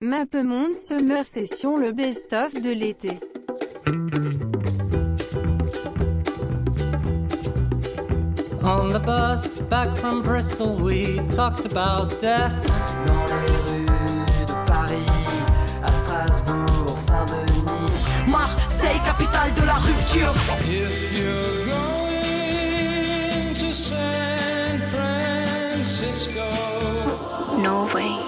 Mappemonde Summer Session le best-of de l'été. On the bus back from Bristol, we talked about death. Dans les rues de Paris, à Strasbourg, Saint-Denis. Marseille, capitale de la rupture. If you're going to San Francisco, Norway.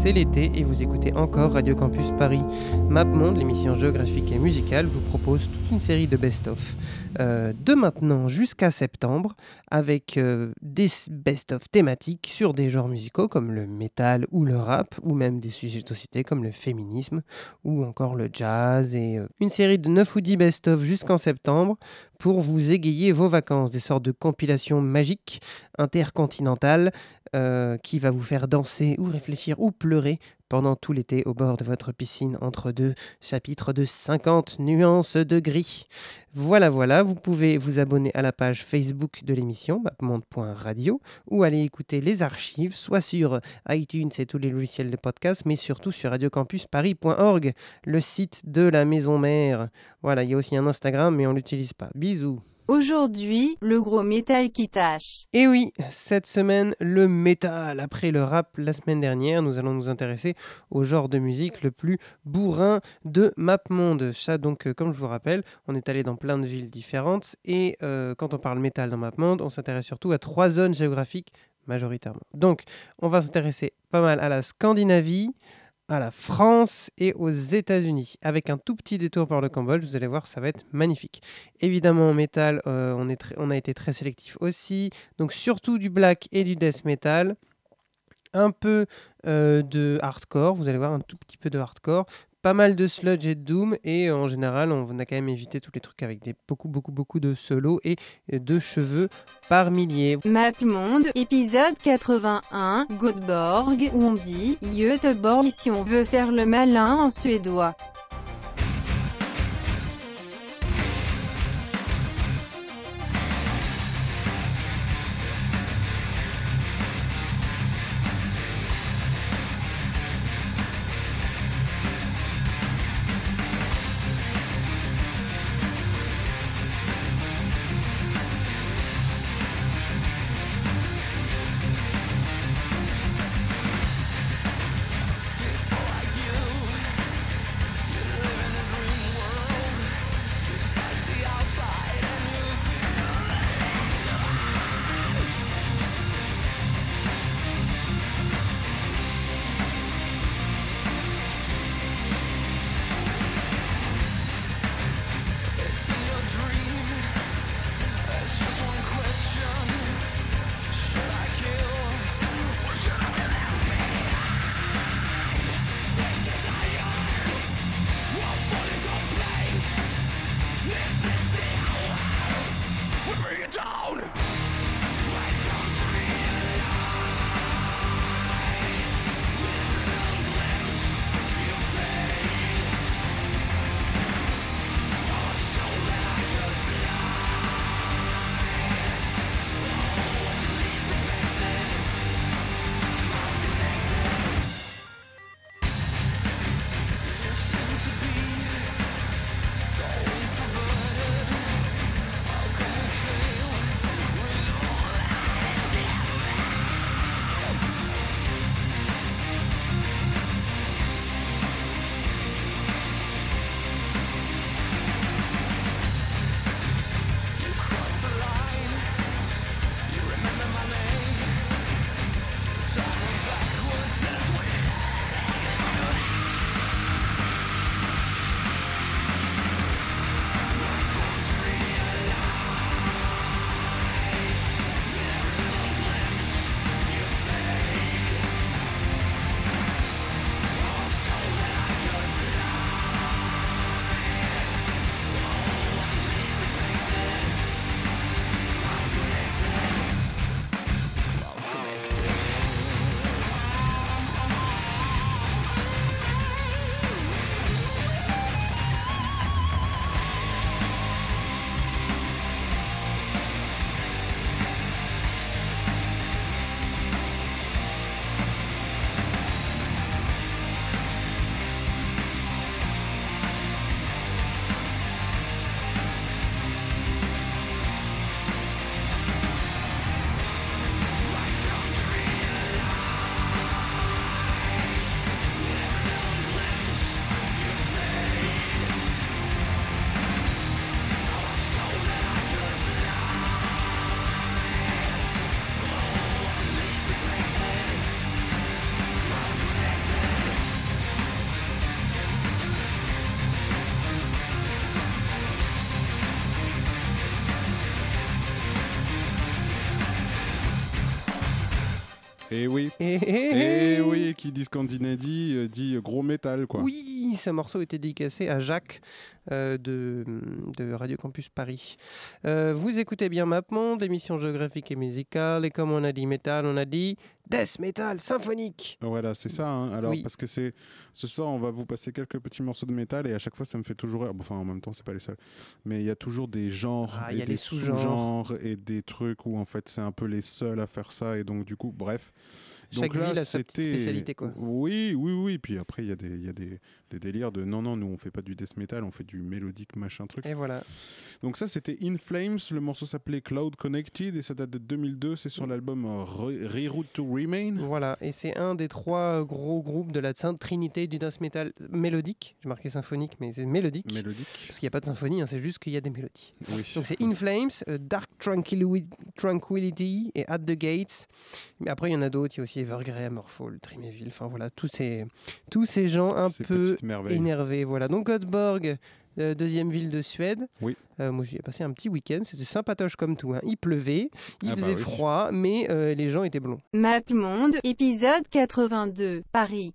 C'est l'été et vous écoutez encore Radio Campus Paris. MapMonde, l'émission géographique et musicale, vous propose toute une série de best-of. euh, de maintenant jusqu'à septembre, avec euh, des best-of thématiques sur des genres musicaux comme le metal ou le rap, ou même des sujets de société comme le féminisme ou encore le jazz, et euh, une série de 9 ou 10 best-of jusqu'en septembre pour vous égayer vos vacances, des sortes de compilations magiques intercontinentales euh, qui va vous faire danser ou réfléchir ou pleurer pendant tout l'été au bord de votre piscine entre deux chapitres de 50 nuances de gris. Voilà, voilà, vous pouvez vous abonner à la page Facebook de l'émission mapmonde.radio ou aller écouter les archives, soit sur iTunes et tous les logiciels de podcast, mais surtout sur radiocampusparis.org, le site de la maison mère. Voilà, il y a aussi un Instagram, mais on l'utilise pas. Bisous Aujourd'hui, le gros métal qui tâche. Et oui, cette semaine, le métal. Après le rap la semaine dernière, nous allons nous intéresser au genre de musique le plus bourrin de MapMonde. Ça, donc, euh, comme je vous rappelle, on est allé dans plein de villes différentes. Et euh, quand on parle métal dans MapMonde, on s'intéresse surtout à trois zones géographiques majoritairement. Donc, on va s'intéresser pas mal à la Scandinavie, à la France et aux États-Unis, avec un tout petit détour par le Cambodge. Vous allez voir, ça va être magnifique. Évidemment, en métal, euh, on, a été très sélectif aussi. Donc, surtout du black et du death metal. Un peu euh, de hardcore, vous allez voir un tout petit peu de hardcore. Pas mal de sludge et de doom. Et en général, on a quand même évité tous les trucs avec des, beaucoup, beaucoup, beaucoup de solos et de cheveux par milliers. Mappemonde, épisode 81, Göteborg, où on dit Göteborg si on veut faire le malin en suédois. Et oui. Et, Et oui, qui dit Scandinavie euh, dit gros métal, quoi. Oui, ce morceau était dédicacé à Jacques euh, de, de Radio Campus Paris. Euh, vous écoutez bien MapMonde, émission géographique et musicale, et comme on a dit métal, on a dit death metal symphonique. Voilà, c'est ça. hein. Alors, Oui. parce que c'est ce soir, on va vous passer quelques petits morceaux de métal et à chaque fois, ça me fait toujours Enfin, en même temps, c'est pas les seuls. Mais il y a toujours des genres Ah, y et a des sous-genres et des trucs où en fait, c'est un peu les seuls à faire ça. Et donc, du coup, bref. Chaque donc là, ville a sa spécialité, quoi. Oui, oui, oui. Puis après, il y a, des, il y a des, des délires de non, non, nous, on fait pas du death metal, on fait du mélodique, machin truc. Et voilà. Donc ça, c'était In Flames. Le morceau s'appelait Cloud Connected et ça date de 2002. C'est sur l'album euh, Re- Reroute to Remain. Voilà, et c'est un des trois gros groupes de la Sainte Trinité du death metal mélodique. J'ai marqué symphonique, mais c'est mélodique. Mélodique. Parce qu'il n'y a pas de symphonie, hein, c'est juste qu'il y a des mélodies. Oui. Donc c'est In Flames, euh, Dark Tranquility et At the Gates. Mais après, il y en a d'autres. Il y a aussi Evergrey, Morphol, Trimeville. Enfin voilà, tous ces, tous ces gens un peu énervés. Voilà. Donc Göteborg, euh, deuxième ville de Suède. Oui. Euh, moi, j'y ai passé un petit week-end. C'était sympatoche comme tout. hein. Il pleuvait, il Ah bah faisait oui. froid, mais euh, les gens étaient blonds. MapMonde, épisode 82, Paris.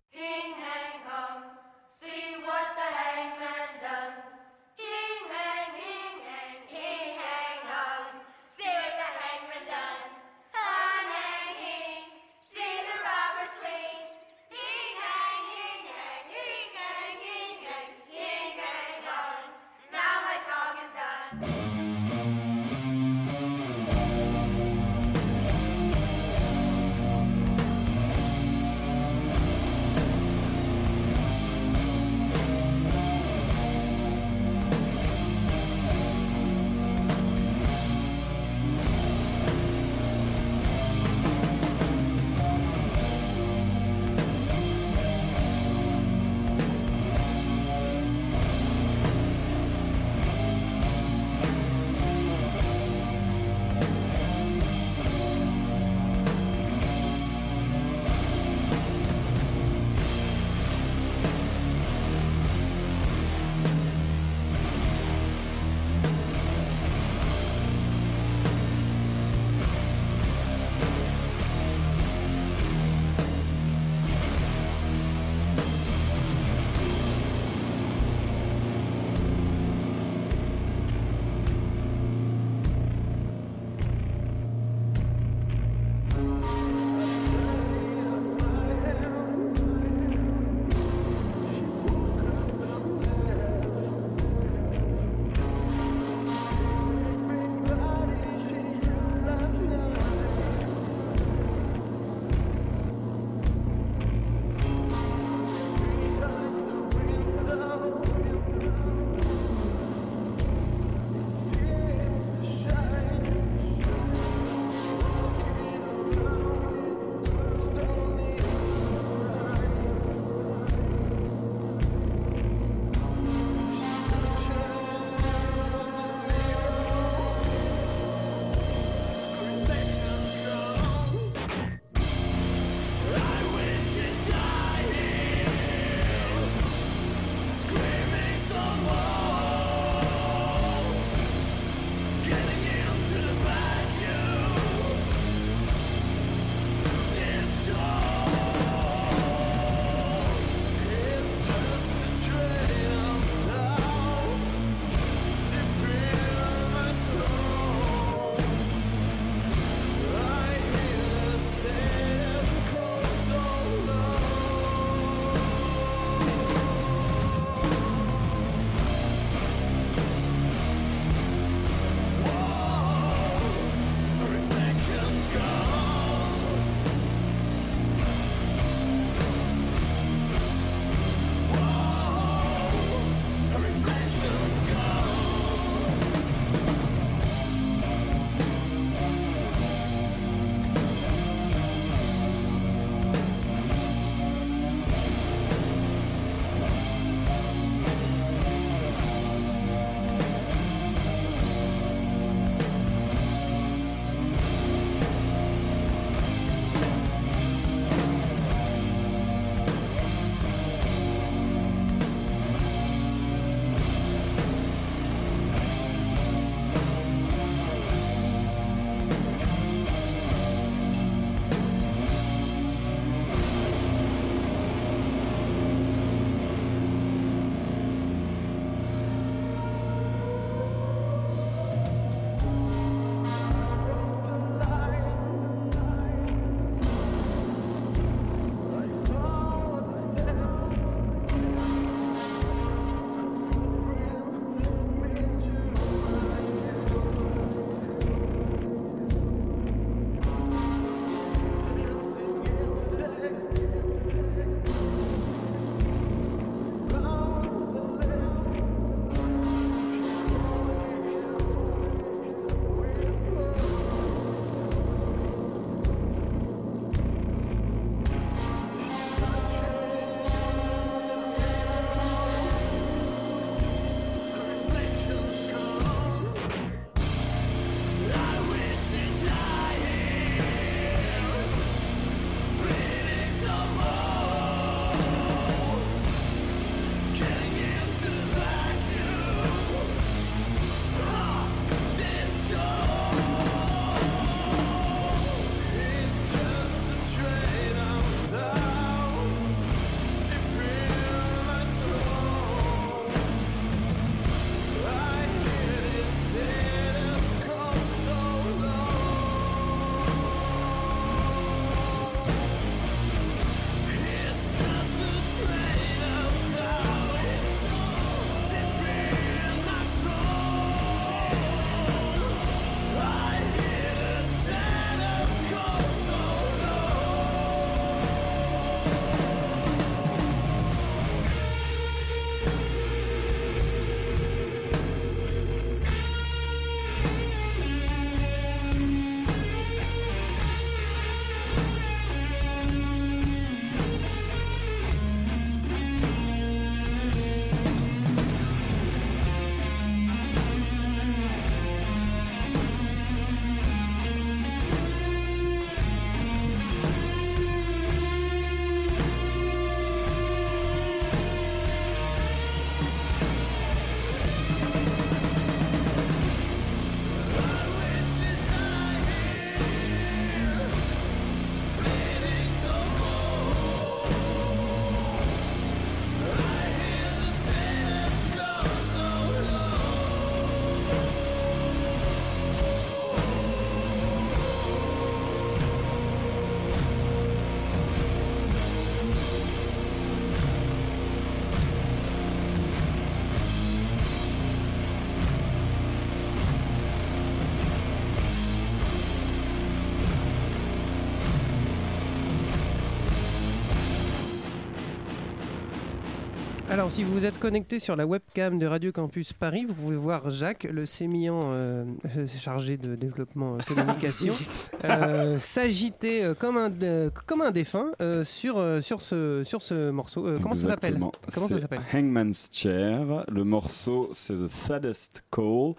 Alors, si vous êtes connecté sur la webcam de Radio Campus Paris, vous pouvez voir Jacques, le sémillant euh, euh, chargé de développement euh, communication, euh, s'agiter euh, comme, un, euh, comme un défunt euh, sur, euh, sur, ce, sur ce morceau. Euh, comment ça s'appelle? Comment ça s'appelle? Hangman's Chair. Le morceau, c'est The Saddest Call.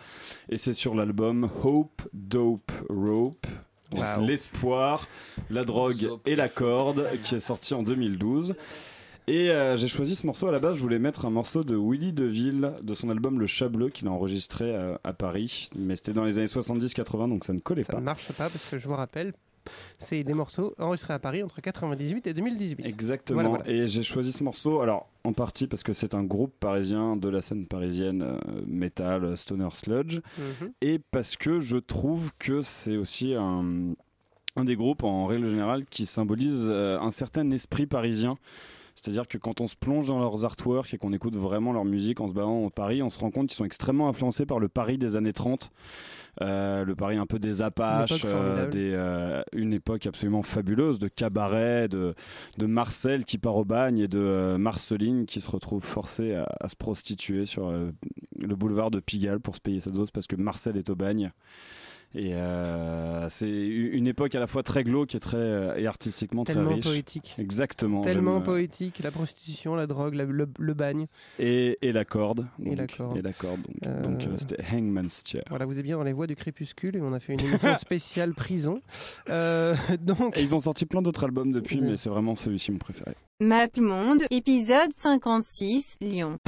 Et c'est sur l'album Hope, Dope, Rope. Wow. L'espoir, la drogue et la corde, qui est sorti en 2012. Et euh, j'ai choisi ce morceau à la base. Je voulais mettre un morceau de Willy DeVille de son album Le Chat Bleu qu'il a enregistré à, à Paris. Mais c'était dans les années 70-80, donc ça ne collait Ça pas. ne marche pas parce que je vous rappelle, c'est des morceaux enregistrés à Paris entre 98 et 2018. Exactement. Voilà, voilà. Et j'ai choisi ce morceau, alors en partie parce que c'est un groupe parisien de la scène parisienne, euh, metal, euh, stoner sludge, Mhm. et parce que je trouve que c'est aussi un, un des groupes en règle générale qui symbolise euh, un certain esprit parisien. C'est-à-dire que quand on se plonge dans leurs artworks et qu'on écoute vraiment leur musique en se baladant à Paris, on se rend compte qu'ils sont extrêmement influencés par le Paris des années 30. Euh, le Paris un peu des Apaches, Une époque euh, des, euh, une époque absolument fabuleuse de cabaret, de, de Marcel qui part au bagne et de Marceline qui se retrouve forcée à, à se prostituer sur le boulevard de Pigalle pour se payer sa dose parce que Marcel est au bagne. Et euh, c'est une époque à la fois très glauque et, très, euh, et artistiquement Tellement très riche. poétique. Exactement. Tellement euh, poétique, la prostitution, la drogue, la- le, le bagne. Et, et la corde. Et la corde. Et la corde. Donc, Euh, donc, c'était Hangman's Chair. Voilà, vous êtes bien dans les voies du crépuscule et on a fait une émission spéciale prison. Euh, donc, Et ils ont sorti plein d'autres albums depuis, Ouais. mais c'est vraiment celui-ci mon préféré. Map Monde, épisode 56, Lyon.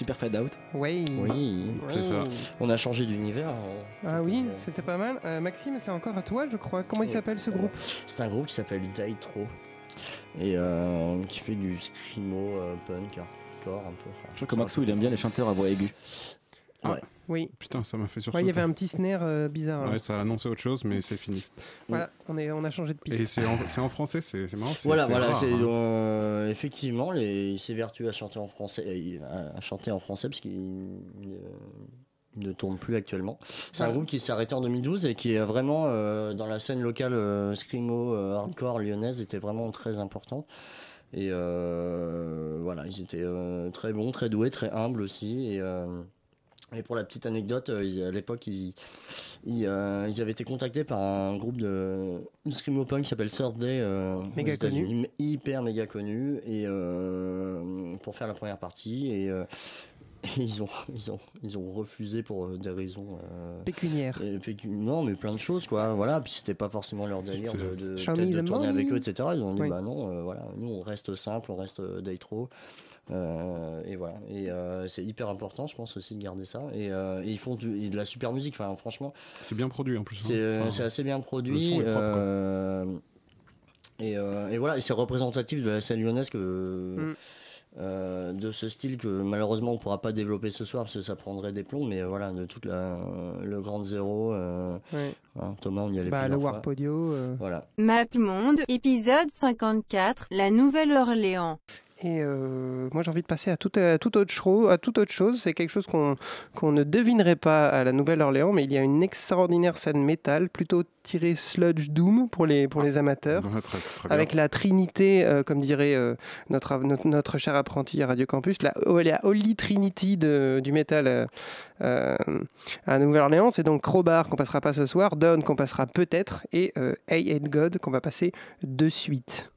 Super Fade Out. Oui. Oui, C'est ça. On a changé d'univers. Ah oui, c'était pas mal. Euh, Maxime, c'est encore à toi, je crois. Comment il s'appelle ce groupe? C'est un groupe qui s'appelle Daitro et euh, qui fait du screamo euh, punk hardcore un peu. Enfin, Je crois que Maxou, il aime bien les chanteurs à voix aiguë. Ouais. Oui. Putain, ça m'a fait sursauter. il y avait un petit snare euh, bizarre. là. Ouais, ça a annoncé autre chose, mais c'est fini. Voilà, on, est, on a changé de piste. Et c'est en, français, c'est marrant. Voilà, voilà, rare, hein. euh, effectivement, les, il s'est vertu à chanter en français, euh, à, chanter en français parce qu'il il, euh, ne tourne plus actuellement. C'est un groupe qui s'est arrêté en 2012 et qui est vraiment euh, dans la scène locale euh, screamo euh, hardcore lyonnaise était vraiment très important. Et euh, voilà, ils étaient euh, très bons, très doués, très humbles aussi. Et, euh, et pour la petite anecdote, euh, à l'époque, ils, ils, euh, ils avaient été contactés par un groupe de, screamo punk qui s'appelle Third Day euh, aux Méga connu. Hyper méga connu, et euh, pour faire la première partie. Et, euh, et ils ont, ils ont, ils ont refusé pour des raisons euh, Pécuniaire. et pécu- non, mais plein de choses, quoi. Voilà, puis c'était pas forcément leur délire de, de, tourner avec eux, etc. Ils ont dit, Oui. bah non, euh, voilà, nous on reste simple, on reste euh, Daitro. Euh, et voilà, et euh, c'est hyper important, je pense aussi de garder ça. Et, euh, et ils font du- et de la super musique, enfin, franchement, C'est bien produit en plus. hein. c'est Enfin, c'est assez bien le produit. son est propre, quoi. euh, et, euh, et voilà, et c'est représentatif de la scène lyonnaise que, Mm. euh, de ce style que malheureusement on pourra pas développer ce soir parce que ça prendrait des plombs, mais voilà, de toute la le grand zéro. euh, Ouais. hein, Thomas, on y allait Bah, le plusieurs fois. Warp Audio. euh. Voilà. Map Monde, épisode 54, la Nouvelle-Orléans. Et euh, moi, j'ai envie de passer à toute, à toute, autre, à toute autre chose. C'est quelque chose qu'on ne devinerait pas à la Nouvelle-Orléans, mais il y a une extraordinaire scène métal, plutôt tirée sludge doom pour les, pour les amateurs. très- très. Avec la trinité, euh, comme dirait euh, notre, notre, notre cher apprenti à Radio Campus, la, oh, la Holy Trinity de- du métal euh, euh, à Nouvelle-Orléans. C'est donc Crowbar qu'on passera pas ce soir, Dawn qu'on passera peut-être, et euh, Hey Hate God qu'on va passer de suite.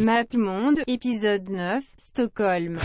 MapMonde, épisode 9, Stockholm.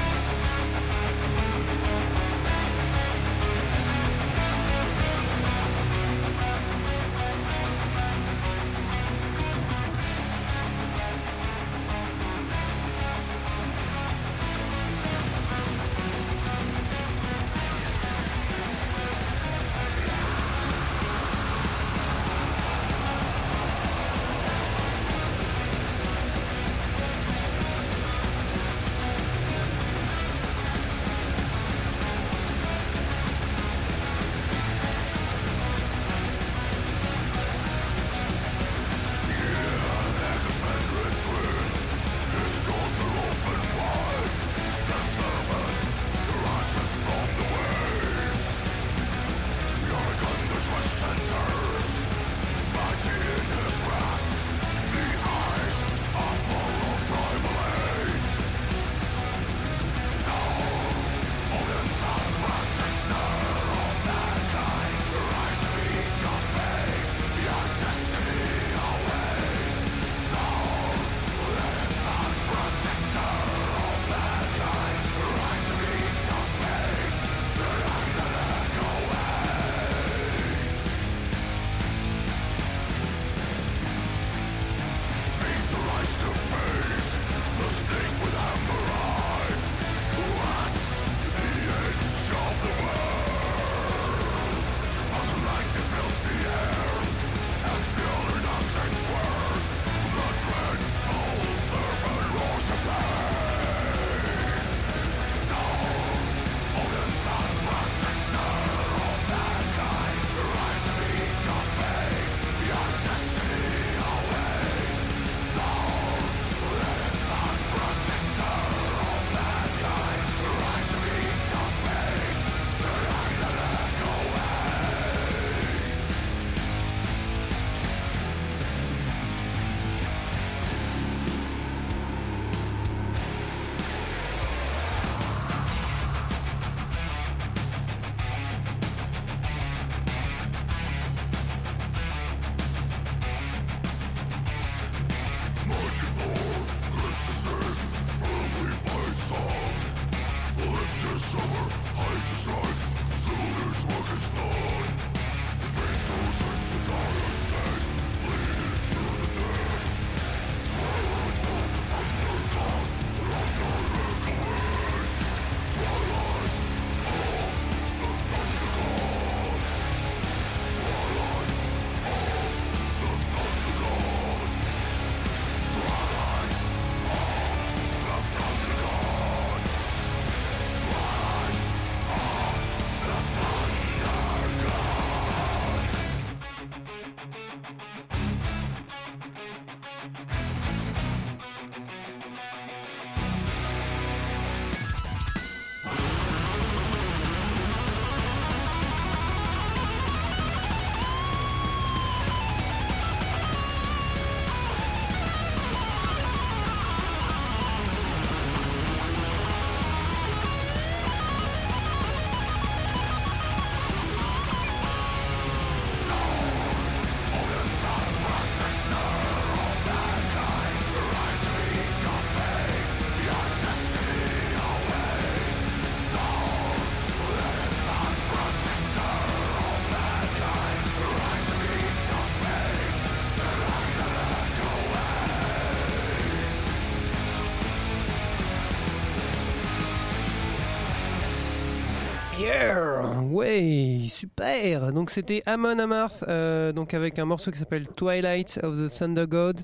Ouais, super Donc c'était Amon Amarth, euh, donc avec un morceau qui s'appelle Twilight of the Thunder God,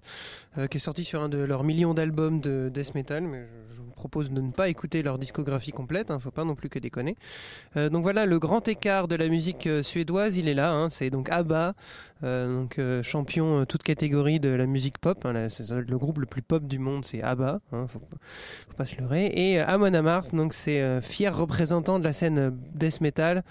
euh, qui est sorti sur un de leurs millions d'albums de death metal, mais je, vous propose de ne pas écouter leur discographie complète, hein, faut pas non plus que déconner. Euh, donc voilà, le grand écart de la musique suédoise, il est là, hein, c'est donc ABBA, donc euh, champion euh, toute catégorie de la musique pop, hein, le groupe le plus pop du monde, c'est ABBA, hein, faut, faut pas se leurrer, et euh, Amon Amarth, donc c'est euh, fier représentant de la scène euh, death metal,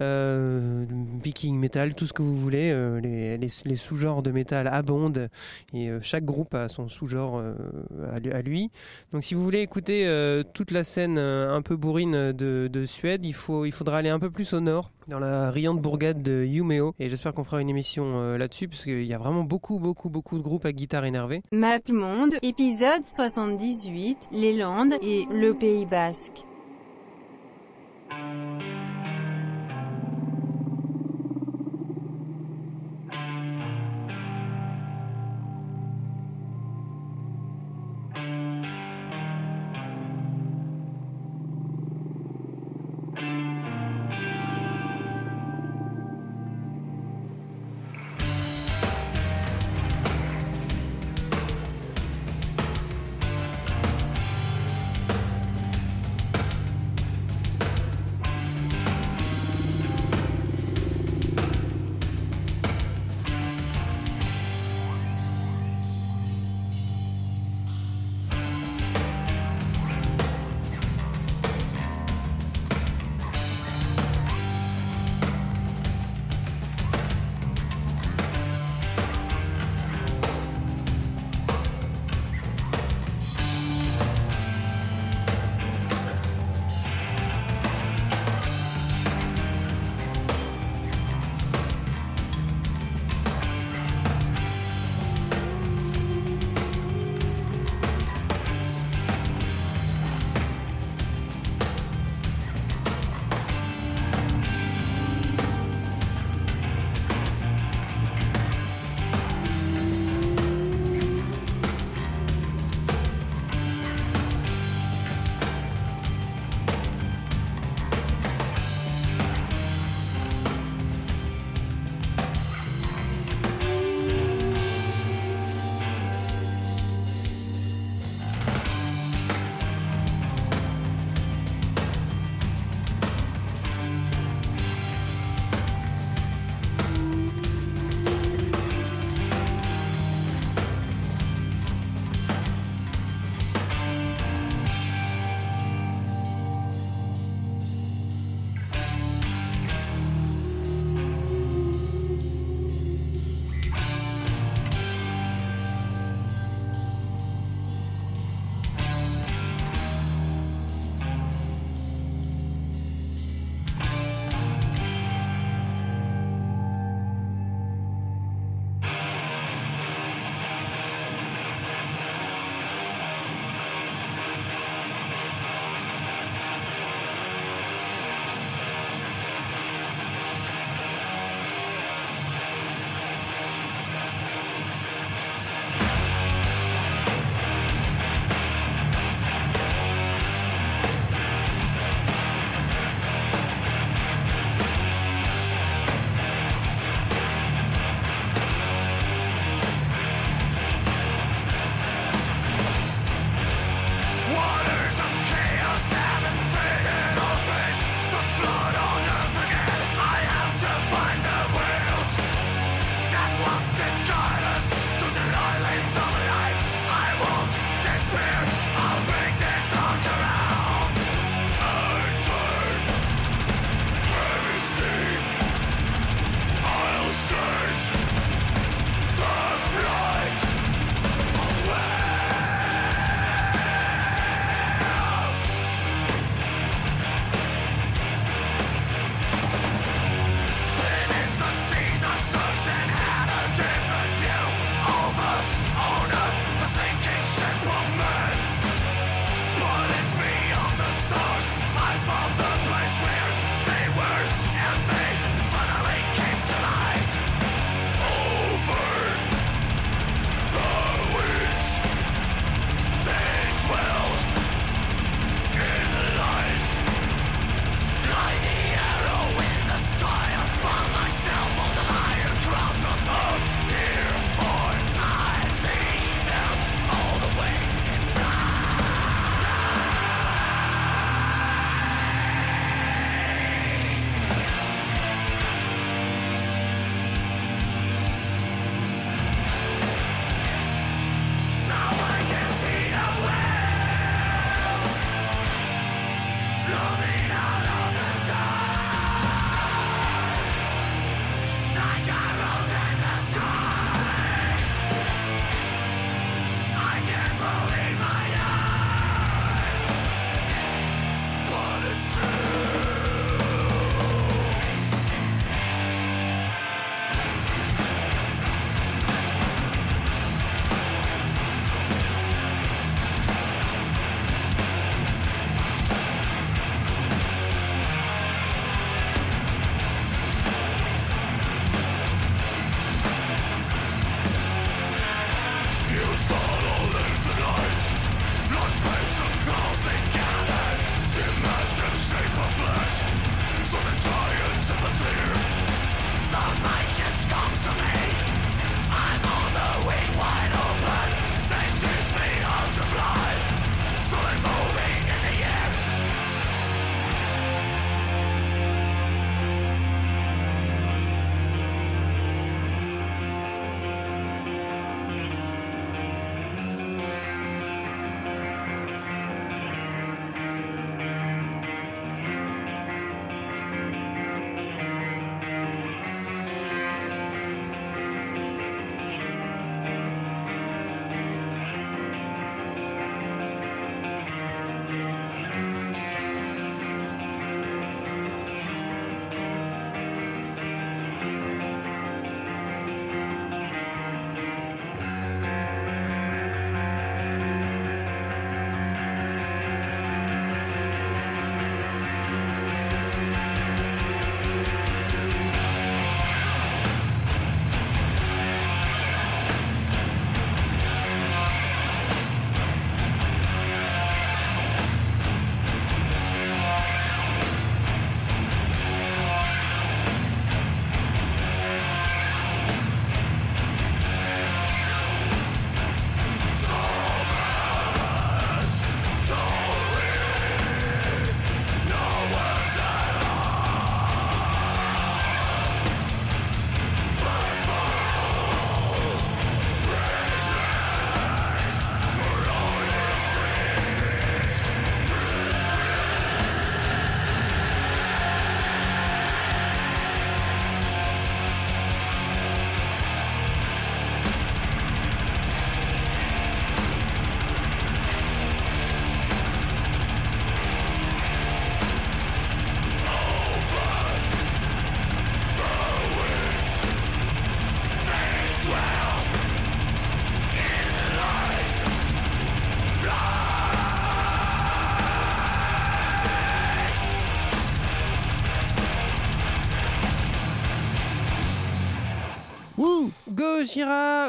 euh, viking metal, tout ce que vous voulez, euh, les, les- les sous-genres de métal abondent, et euh, chaque groupe a son sous-genre euh, à, lui-. Donc si vous voulez écouter euh, toute la scène euh, un peu bourrine de, de Suède, il, faut, il faudra aller un peu plus au nord. Dans la riante bourgade de Yumeo. Et j'espère qu'on fera une émission euh, là-dessus, parce qu'il y a vraiment beaucoup, beaucoup, beaucoup de groupes à guitare énervée. Map Monde, épisode 78, les Landes et le Pays Basque.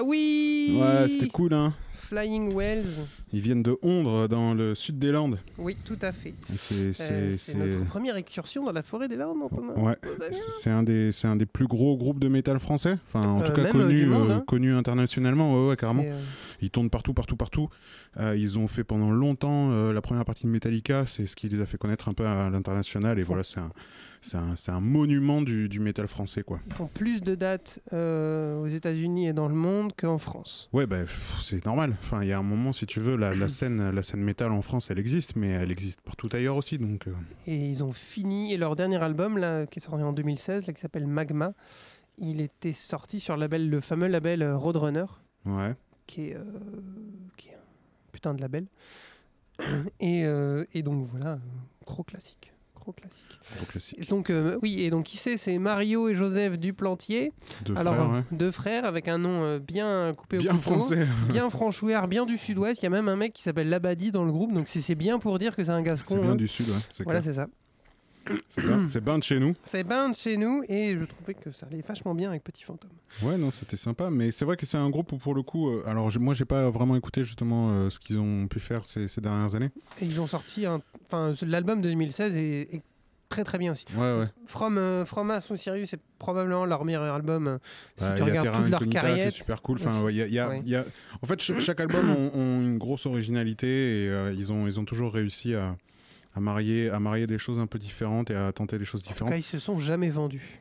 Oui Ouais, c'était cool, hein. Flying Wells. Ils viennent de Ondre, dans le sud des Landes. Oui, tout à fait. C'est Euh, notre première excursion dans la forêt des Landes, Antonin. Ouais, c'est- un des c'est un des plus gros groupes de métal français. Enfin, en Euh, tout cas euh, connu monde, euh, hein. connu internationalement. Ouais, ouais, carrément. Euh, Ils tournent partout, partout, partout. Ils ont fait pendant longtemps la première partie de Metallica. C'est ce qui les a fait connaître un peu à l'international. Et voilà, c'est un c'est un, monument du, du métal français, quoi. Ils font plus de dates euh, aux États-Unis et dans le monde qu'en France. Ouais, bah, c'est normal. Enfin, il y a un moment, si tu veux, la, la scène, la scène métal en France, elle existe, mais elle existe partout ailleurs aussi. Donc, euh, Et ils ont fini. Et leur dernier album, là, qui est sorti en 2016, là, qui s'appelle Magma, il était sorti sur le, label, le fameux label euh, Roadrunner, ouais. qui est, euh, qui est un putain de label. Et, et donc voilà, gros classique. Gros classique. Et donc, euh, oui, et donc qui c'est? C'est Mario et Joseph Duplantier. Deux Alors, frères, ouais. deux frères avec un nom euh, bien coupé Bien au couteau, français. bien franchouillard, bien du sud-ouest. Il y a même un mec qui s'appelle Labadi dans le groupe, donc c'est bien pour dire que c'est un gascon. C'est bien hein. du sud, ouais. Voilà, c'est ça. C'est bien, bien de chez nous. C'est bien de chez nous et je trouvais que ça allait vachement bien avec Petit Fantôme. Ouais, non, c'était sympa. Mais c'est vrai que c'est un groupe où, pour le coup, euh, alors j'ai- moi, j'ai pas vraiment écouté justement euh, ce qu'ils ont pu faire ces, ces dernières années. Et ils ont sorti. Enfin, l'album de 2016 est, est très très bien aussi. Ouais, ouais. From, euh, From Us to Sirius, c'est probablement leur meilleur album. euh, si Bah, tu a regardes toute leur carrière. super cool. Enfin, ouais, il y a- y a- y a- En fait, ch- chaque album ont une grosse originalité et euh, ils, ont, ils ont toujours réussi à, à, marier, à marier des choses un peu différentes et à tenter des choses En tout différentes. cas, ils se sont jamais vendus.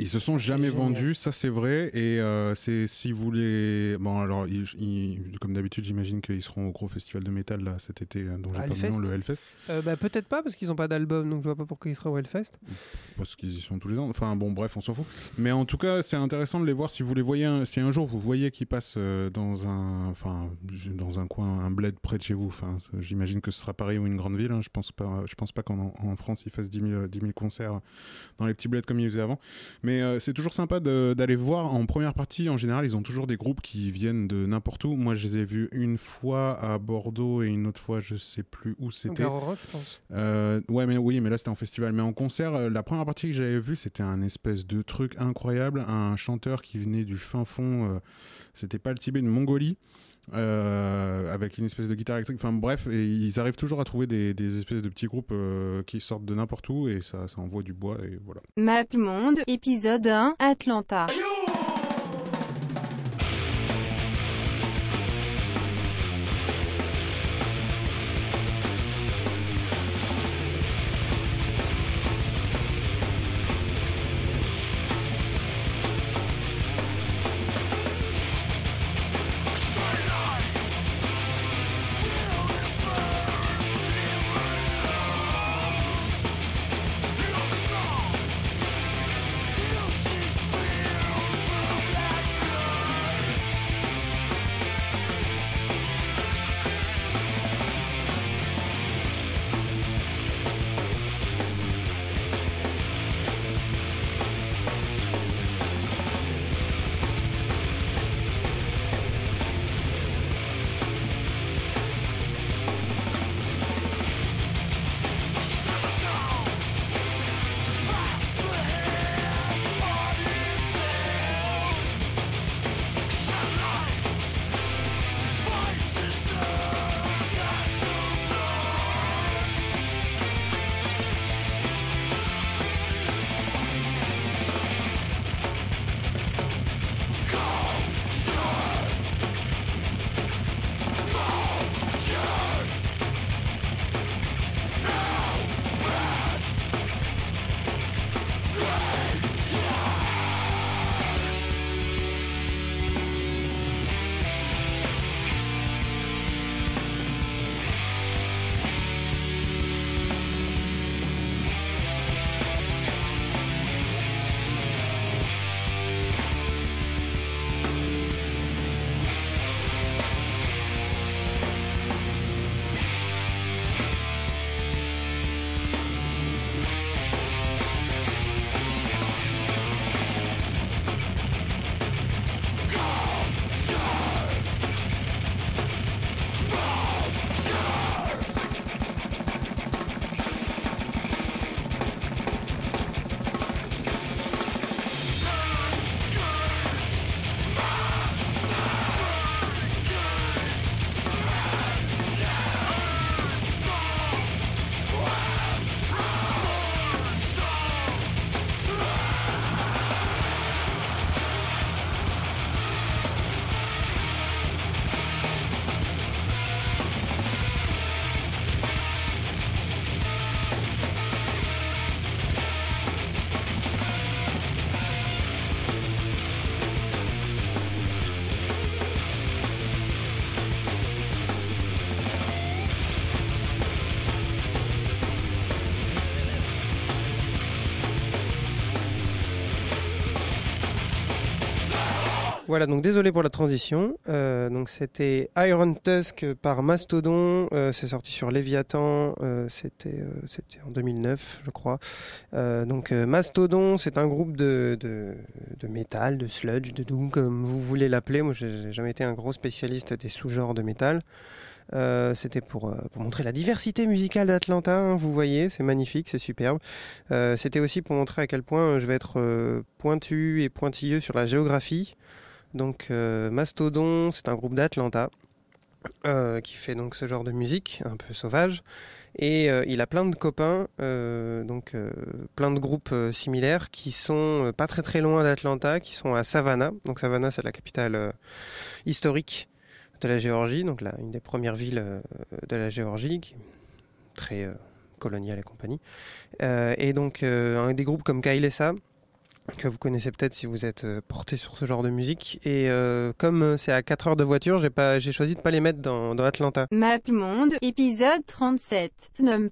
Ils se sont jamais vendus, ça c'est vrai. Et euh, c'est si vous voulez. Bon, alors, ils- ils- comme d'habitude, j'imagine qu'ils seront au gros festival de métal là, cet été, euh, dont j'ai pas le nom, le Hellfest. Euh, bah, Peut-être pas parce qu'ils n'ont pas d'album, donc je vois pas pourquoi ils seraient au Hellfest. Parce qu'ils y sont tous les ans. Enfin bon, bref, on s'en fout. Mais en tout cas, c'est intéressant de les voir si vous les voyez. un- si un jour vous voyez qu'ils passent dans un, enfin, dans un coin, un bled près de chez vous. Enfin, j'imagine que ce sera Paris ou une grande ville. hein. Je pense pas. Je pense pas qu'en en France ils fassent 10 000, 10 000 concerts dans les petits bleds comme ils faisaient avant. Mais euh, c'est toujours sympa d'aller voir. En première partie, en général, ils ont toujours des groupes qui viennent de n'importe où. Moi, je les ai vus une fois à Bordeaux et une autre fois, je sais plus où c'était. Rock, je pense. Euh, ouais, mais oui, mais là c'était en festival. Mais en concert, euh, la première partie que j'avais vue, c'était un espèce de truc incroyable. Un chanteur qui venait du fin fond, euh, c'était pas le Tibet, de Mongolie. Euh, avec une espèce de guitare électrique, enfin bref, et ils arrivent toujours à trouver des, des espèces de petits groupes euh, qui sortent de n'importe où et ça, ça envoie du bois et voilà. Map Monde, épisode 1, Atlanta. Voilà, donc désolé pour la transition. Euh, donc c'était Iron Tusk par Mastodon. Euh, c'est sorti sur Léviathan. Euh, c'était c'était en 2009, je crois. Donc Mastodon, c'est un groupe de, de, de métal, de sludge, de doom, comme vous voulez l'appeler. Moi, j'ai jamais été un gros spécialiste des sous-genres de métal. C'était pour, montrer la diversité musicale d'Atlanta. hein, vous voyez, c'est magnifique, c'est superbe. C'était aussi pour montrer à quel point je vais être pointu et pointilleux sur la géographie. Donc euh, Mastodon, c'est un groupe d'Atlanta euh, qui fait donc ce genre de musique un peu sauvage. Et euh, il a plein de copains, donc plein de groupes similaires qui sont pas très très loin d'Atlanta, qui sont à Savannah. Donc Savannah, c'est la capitale historique de la Géorgie, donc là, une des premières villes de la Géorgie, très coloniale et compagnie. Et donc un des groupes comme Kailesa, que vous connaissez peut-être si vous êtes euh, porté sur ce genre de musique. Et euh, comme euh, c'est à 4 heures de voiture, j'ai pas, j'ai choisi de pas les mettre dans, dans Atlanta. Map épisode 37, Phnom.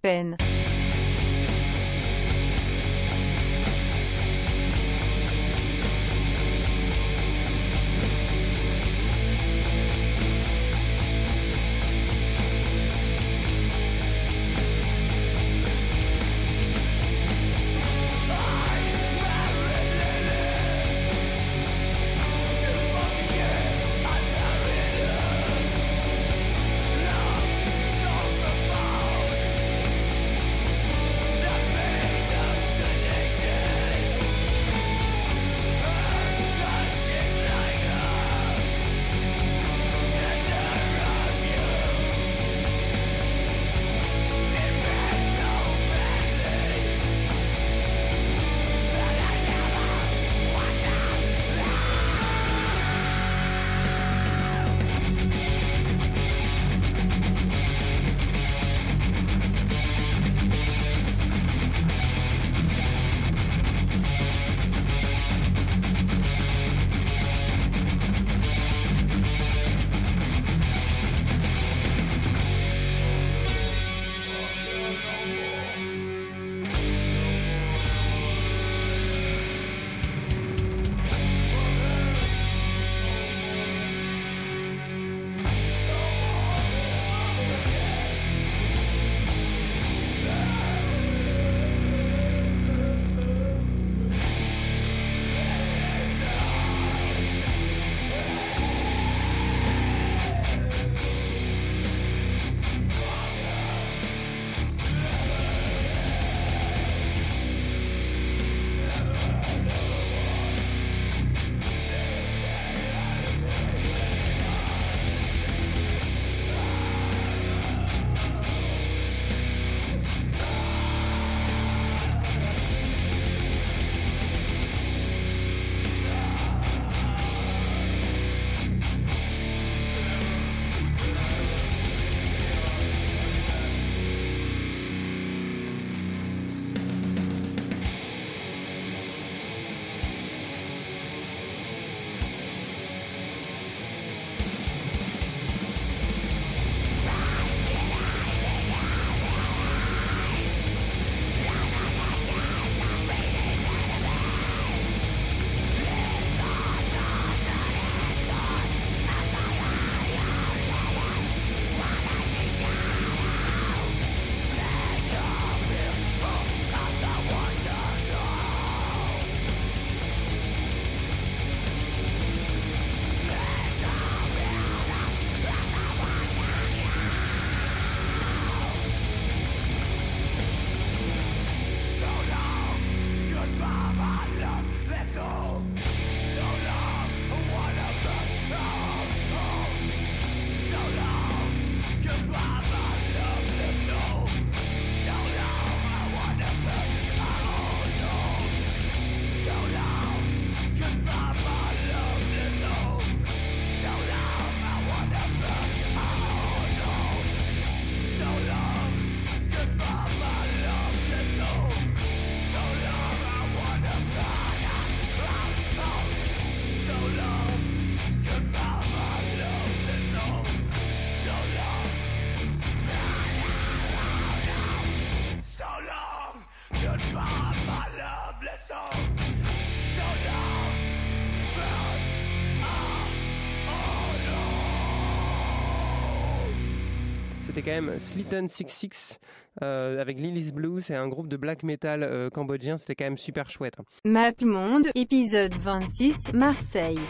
Quand même Slitten 66 euh, avec Lily's Blue. C'est un groupe de black metal euh, cambodgien. C'était quand même super chouette. Map Monde, épisode 26, Marseille.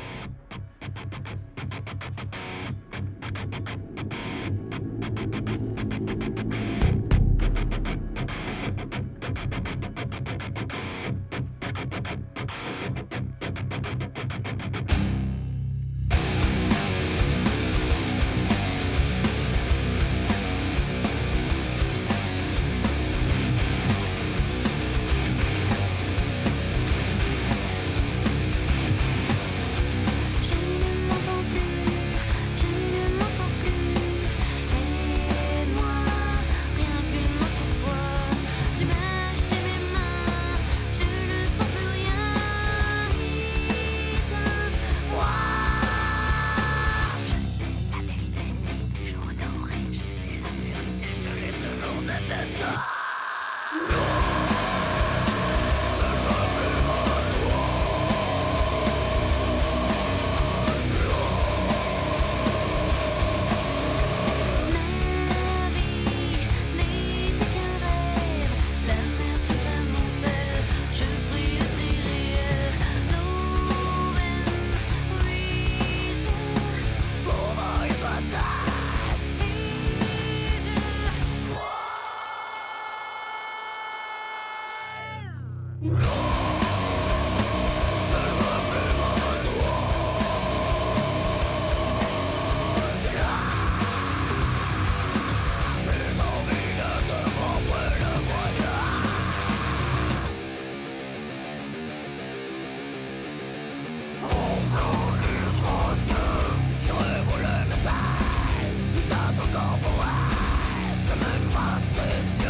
Je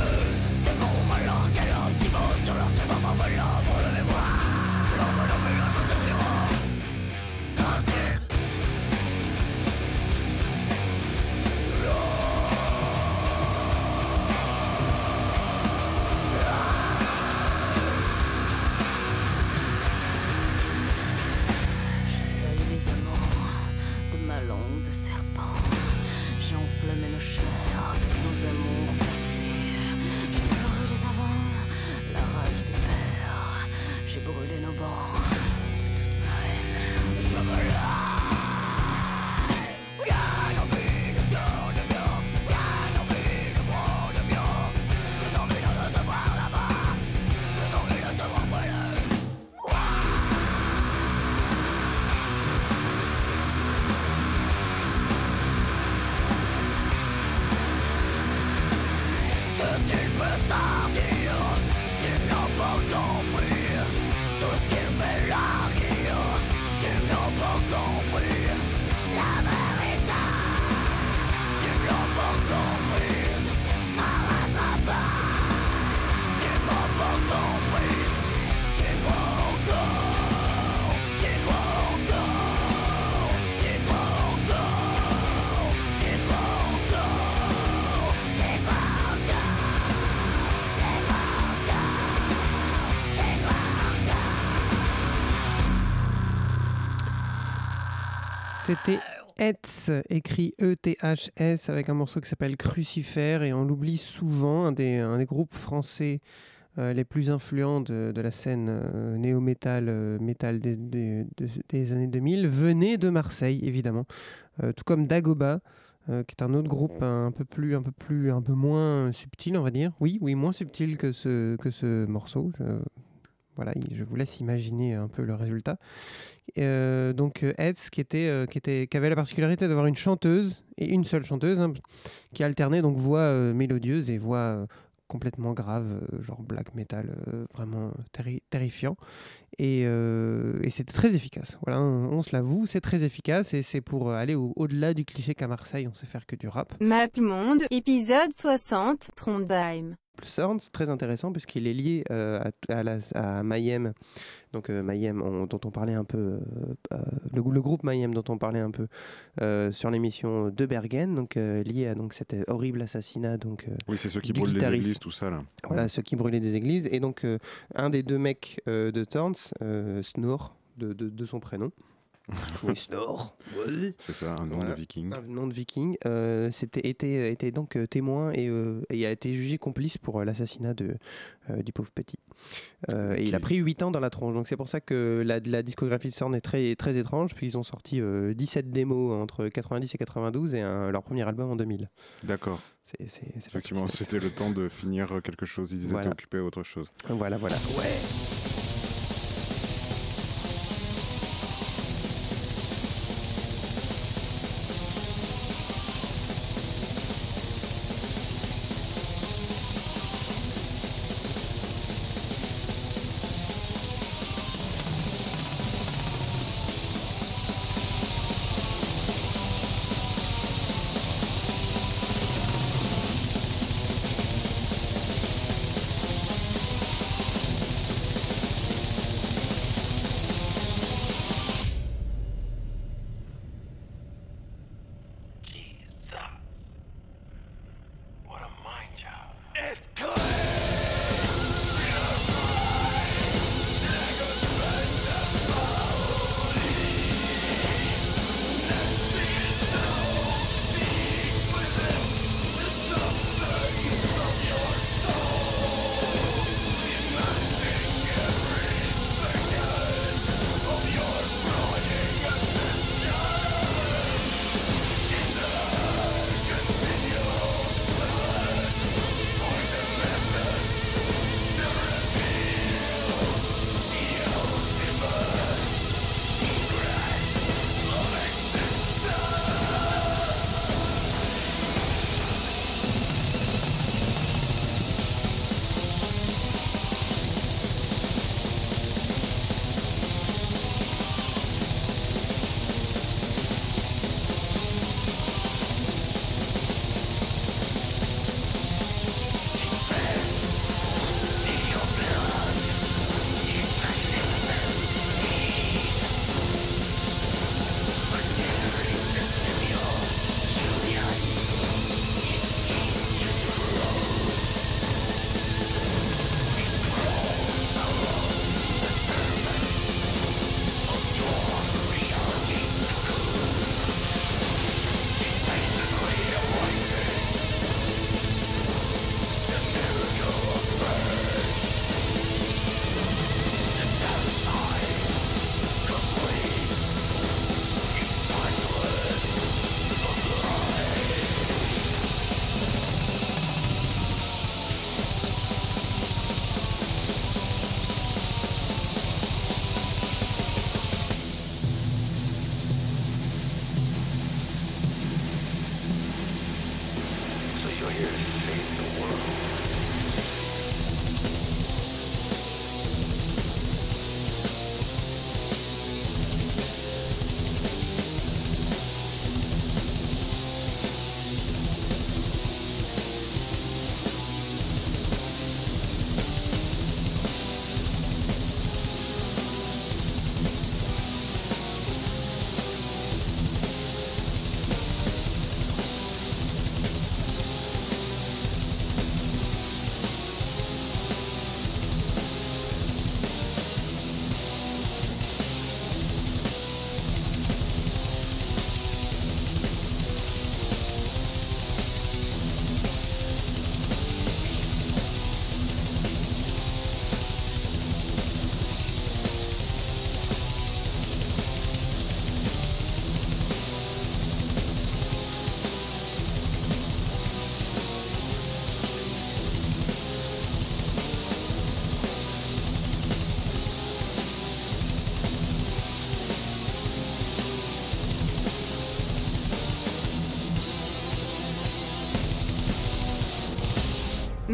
C'était Ets, écrit E-T-H-S, avec un morceau qui s'appelle Crucifer, et on l'oublie souvent, un des, groupes français euh, les plus influents de, la scène euh, néo-metal euh, des, des- de- des années 2000, venait de Marseille, évidemment. Tout comme Dagoba, qui est un autre groupe un peu plus, un peu plus, un peu moins subtil, on va dire. Oui, oui, moins subtil que ce, que ce morceau. Voilà, je vous laisse imaginer un peu le résultat. Euh, donc euh, Eds, qui, était, euh, qui, était, qui avait la particularité d'avoir une chanteuse, et une seule chanteuse, hein, qui alternait donc voix euh, mélodieuse et voix complètement grave, genre black metal, vraiment terri- terrifiant. Et, c'était très efficace. Voilà, on, se l'avoue, c'est très efficace et c'est pour aller au- au-delà du cliché qu'à Marseille, on sait faire que du rap. Map Monde, épisode 60, Trondheim. Sound, c'est très intéressant puisqu'il est lié euh, à, à, la- à Mayhem, donc euh, Mayhem on- dont on parlait un peu, euh, le, le groupe Mayhem dont on parlait un peu sur l'émission de Bergen, donc lié à donc cet horrible assassinat donc. Oui, c'est ceux qui brûlent les églises, tout ça là. Voilà, ceux qui brûlaient des églises. Et donc, un des deux mecs de Thorns, euh, Snore, de, de- de son prénom, Snor. Oui. C'est ça, un nom Voilà. de viking. Un nom de viking. euh, c'était, était, était donc euh, témoin et, euh, et a été jugé complice pour euh, l'assassinat de, euh, du pauvre petit. Euh, Et il a pris 8 ans dans la tronche. Donc c'est pour ça que la, la discographie de Sorn est très, très étrange. Puis ils ont sorti euh, 17 démos entre 90 et 92 et un- leur premier album en 2000. D'accord. C'est, c'est- c'est la Effectivement, c'était le temps de finir quelque chose. Ils Voilà. étaient occupés à autre chose. Voilà, voilà. Ouais.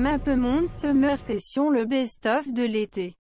MapMonde Summer Session le best-of de l'été.